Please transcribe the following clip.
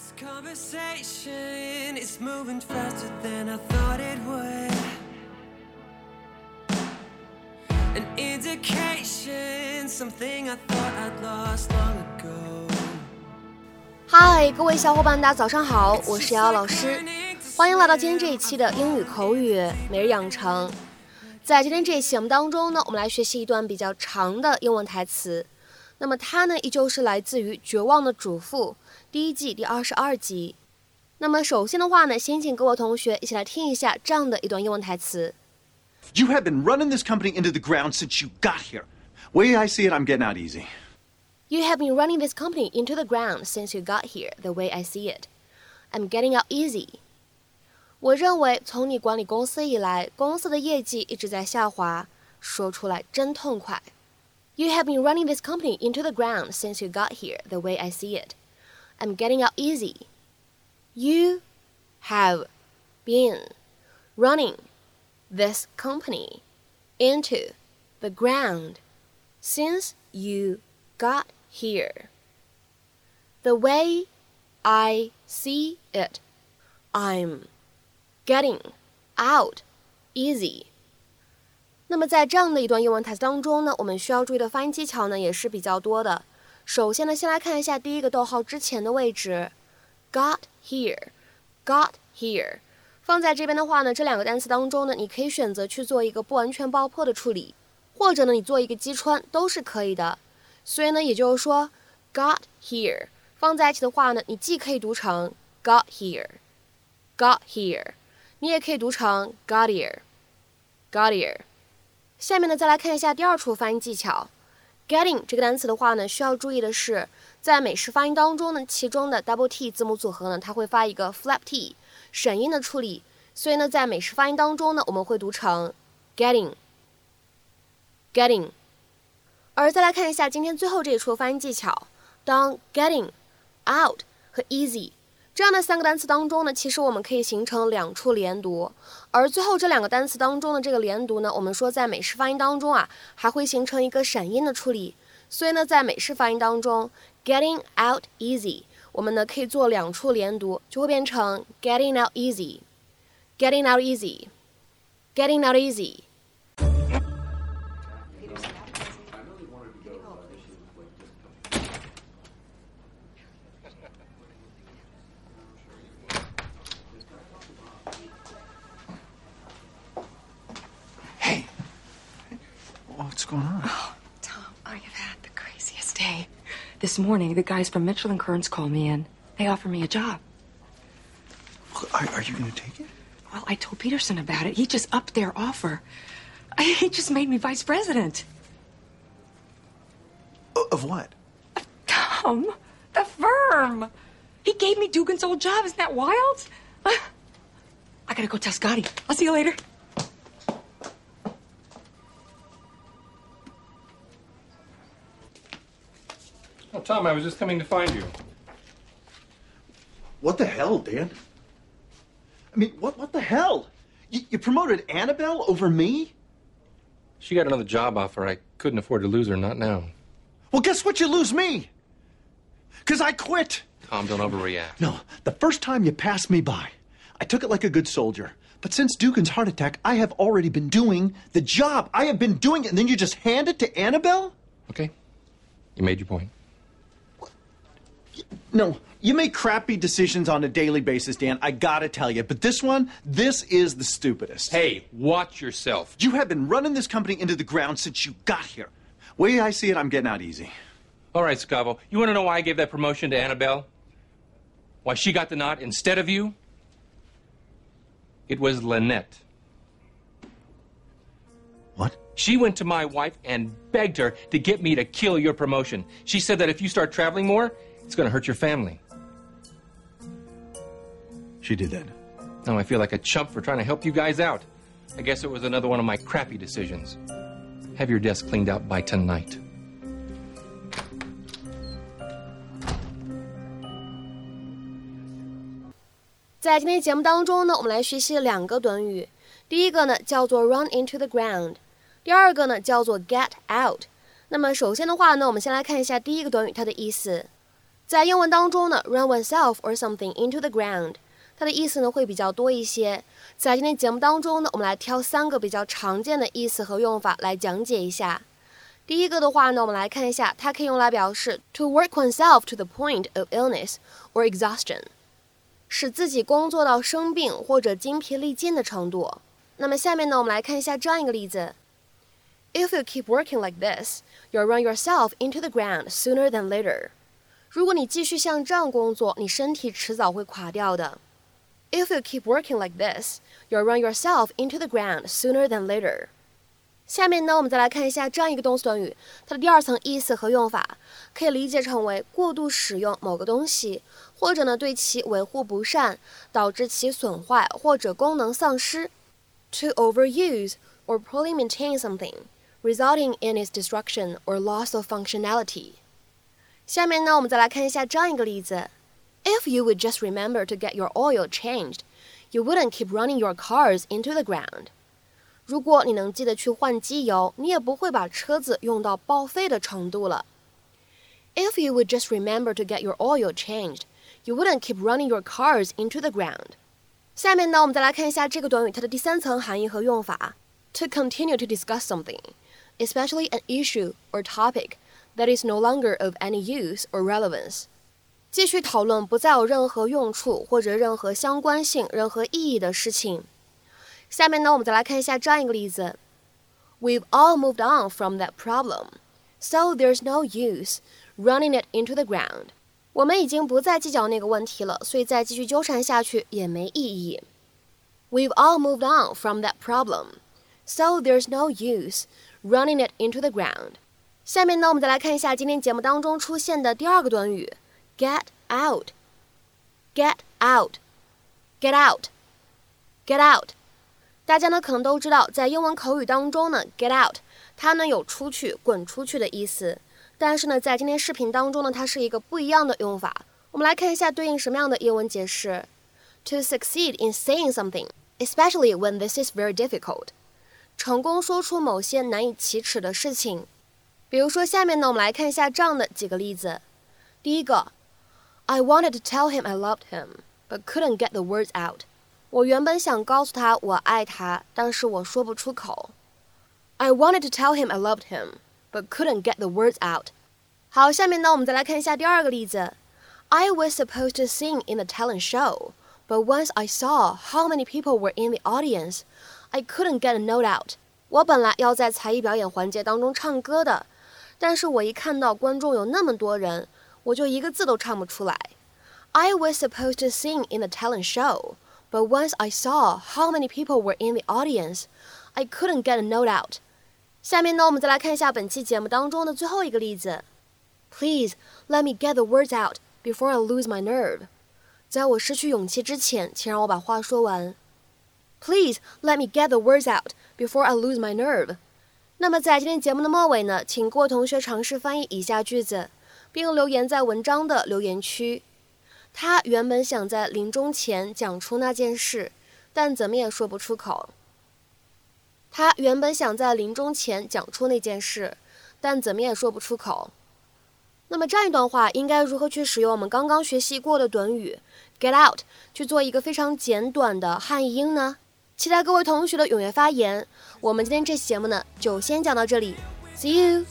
This conversation is moving faster than I thought it would. An indication, something I thought I'd lost long ago. 嗨，各位小伙伴，大家早上好，我是瑶瑶老师，欢迎来到今天这一期的英语口语每日养成。在今天这一期节目当中呢，我们来学习一段比较长的英文台词。那么它呢，依旧是来自于《绝望的主妇》第一季第二十二集。那么首先的话呢，先请各位同学一起来听一下这样的一段英文台词。You have been running this company into the ground since you got here. Way I see it, I'm getting out easy. You have been running this company into the ground since you got here. The way I see it, I'm getting out easy. 我认为从你管理公司以来，公司的业绩一直在下滑，说出来真痛快。You have been running this company into the ground since you got here. The way I see it, I'm getting out easy. You have been running this company into the ground since you got here. The way I see it, I'm getting out easy. 那么在这样的一段英文台词当中呢，我们需要注意的发音技巧呢也是比较多的。首先呢，先来看一下第一个逗号之前的位置，got here，got here，放在这边的话呢，这两个单词当中呢，你可以选择去做一个不完全爆破的处理，或者呢，你做一个击穿都是可以的。所以呢，也就是说，got here 放在一起的话呢，你既可以读成 got here，got here，你也可以读成 got here，got here。下面呢，再来看一下第二处发音技巧。getting 这个单词的话呢，需要注意的是，在美式发音当中呢，其中的 double t 字母组合呢，它会发一个 flap t 省音的处理，所以呢，在美式发音当中呢，我们会读成 getting，getting。而再来看一下今天最后这一处发音技巧，当 getting out 和 easy 这样的三个单词当中呢，其实我们可以形成两处连读，而最后这两个单词当中的这个连读呢，我们说在美式发音当中啊，还会形成一个闪音的处理，所以呢，在美式发音当中，getting out easy，我们呢可以做两处连读，就会变成 getting out easy，getting out easy，getting out easy。This morning, the guys from Mitchell and Kearns called me in. They offered me a job. Are, are you going to take it? Well, I told Peterson about it. He just upped their offer. He just made me vice president. Of what? Of Tom, the firm. He gave me Dugan's old job. Isn't that wild? I gotta go tell Scotty. I'll see you later. Oh, Tom, I was just coming to find you. What the hell, Dan? I mean, what, what the hell? You, you promoted Annabelle over me? She got another job offer. I couldn't afford to lose her, not now. Well, guess what? You lose me. Because I quit. Tom, don't overreact. No, the first time you passed me by, I took it like a good soldier. But since Dugan's heart attack, I have already been doing the job. I have been doing it, and then you just hand it to Annabelle? Okay? You made your point. No, you make crappy decisions on a daily basis, Dan. I gotta tell you. But this one, this is the stupidest. Hey, watch yourself. You have been running this company into the ground since you got here. Way I see it, I'm getting out easy. All right, Scavo. You want to know why I gave that promotion to Annabelle? Why she got the nod instead of you? It was Lynette. What? She went to my wife and begged her to get me to kill your promotion. She said that if you start traveling more, it's going to hurt your family. She did that. Now I feel like a chump for trying to help you guys out. I guess it was another one of my crappy decisions. Have your desk cleaned out by tonight. 在今天节目当中呢，我们来学习两个短语，第一个呢叫做 run into the ground，第二个呢叫做 get out。那么首先的话呢，我们先来看一下第一个短语它的意思。 在英文当中呢，run oneself or something into the ground，它的意思呢会比较多一些。在今天节目当中呢，我们来挑三个比较常见的意思和用法来讲解一下。第一个的话呢，我们来看一下，它可以用来表示 to work oneself to the point of illness or exhaustion，使自己工作到生病或者精疲力尽的程度。那么下面呢，我们来看一下这样一个例子：If you keep working like this, you'll run yourself into the ground sooner than later. 如果你继续像这样工作，你身体迟早会垮掉的。If you keep working like this, you'll run yourself into the ground sooner than later. 下面呢，我们再来看一下这样一个动词短语，它的第二层意思和用法，可以理解成为过度使用某个东西，或者呢对其维护不善，导致其损坏或者功能丧失。To overuse or poorly maintain something, resulting in its destruction or loss of functionality. 下面呢，我们再来看一下这样一个例子：If you would just remember to get your oil changed, you wouldn't keep running your cars into the ground. 如果你能记得去换机油，你也不会把车子用到报废的程度了。If you would just remember to get your oil changed, you wouldn't keep running your cars into the ground. 下面呢，我们再来看一下这个短语它的第三层含义和用法：to continue to discuss something, especially an issue or topic that is no longer of any use or relevance。继续讨论不再有任何用处或者任何相关性、任何意义的事情。下面呢，我们再来看一下这样一个例子：We've all moved on from that problem, so there's no use running it into the ground。我们已经不再计较那个问题了，所以再继续纠缠下去也没意义。We've all moved on from that problem, so there's no use running it into the ground。下面呢，我们再来看一下今天节目当中出现的第二个短语，get out。get out，get out，get out。大家呢可能都知道，在英文口语当中呢，get out 它呢有出去、滚出去的意思。但是呢，在今天视频当中呢，它是一个不一样的用法。我们来看一下对应什么样的英文解释：To succeed in saying something, especially when this is very difficult。 成功说出某些难以启齿的事情。比如说，下面呢，我们来看一下这样的几个例子。第一个，I wanted to tell him I loved him, but couldn't get the words out。我原本想告诉他我爱他，但是我说不出口。I wanted to tell him I loved him, but couldn't get the words out。好，下面呢，我们再来看一下第二个例子。I was supposed to sing in the talent show, but once I saw how many people were in the audience, I couldn't get a note out。我本来要在才艺表演环节当中唱歌的。但是我一看到观众有那么多人，我就一个字都唱不出来。I was supposed to sing in the talent show, but once I saw how many people were in the audience, I couldn't get a note out. 下面呢，我们再来看一下本期节目当中的最后一个例子。Please let me get the words out before I lose my nerve. 在我失去勇气之前，请让我把话说完。 Please let me get the words out before I lose my nerve. 那么在今天节目的末尾呢，请各位同学尝试翻译以下句子，并留言在文章的留言区。他原本想在临终前讲出那件事，但怎么也说不出口。他原本想在临终前讲出那件事，但怎么也说不出口。那么这样一段话应该如何去使用我们刚刚学习过的短语 get out 去做一个非常简短的汉译英呢？期待各位同学的踊跃发言。我们今天这期节目呢，就先讲到这里，See you。